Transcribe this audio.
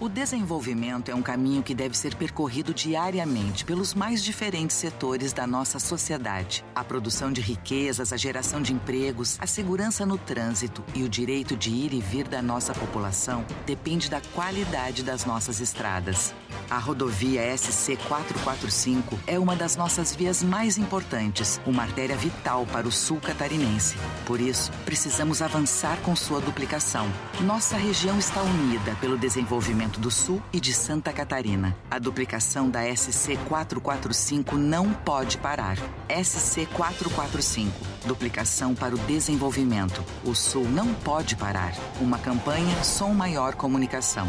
O desenvolvimento é um caminho que deve ser percorrido diariamente pelos mais diferentes setores da nossa sociedade. A produção de riquezas, a geração de empregos, a segurança no trânsito e o direito de ir e vir da nossa população depende da qualidade das nossas estradas. A rodovia SC 445 é uma das nossas vias mais importantes, uma artéria vital para o sul catarinense. Por isso, precisamos avançar com sua duplicação. Nossa região está unida pelo desenvolvimento do Sul e de Santa Catarina. A duplicação da SC 445 não pode parar. SC 445 Duplicação para o desenvolvimento. O Sul não pode parar. Uma campanha Som Maior Comunicação.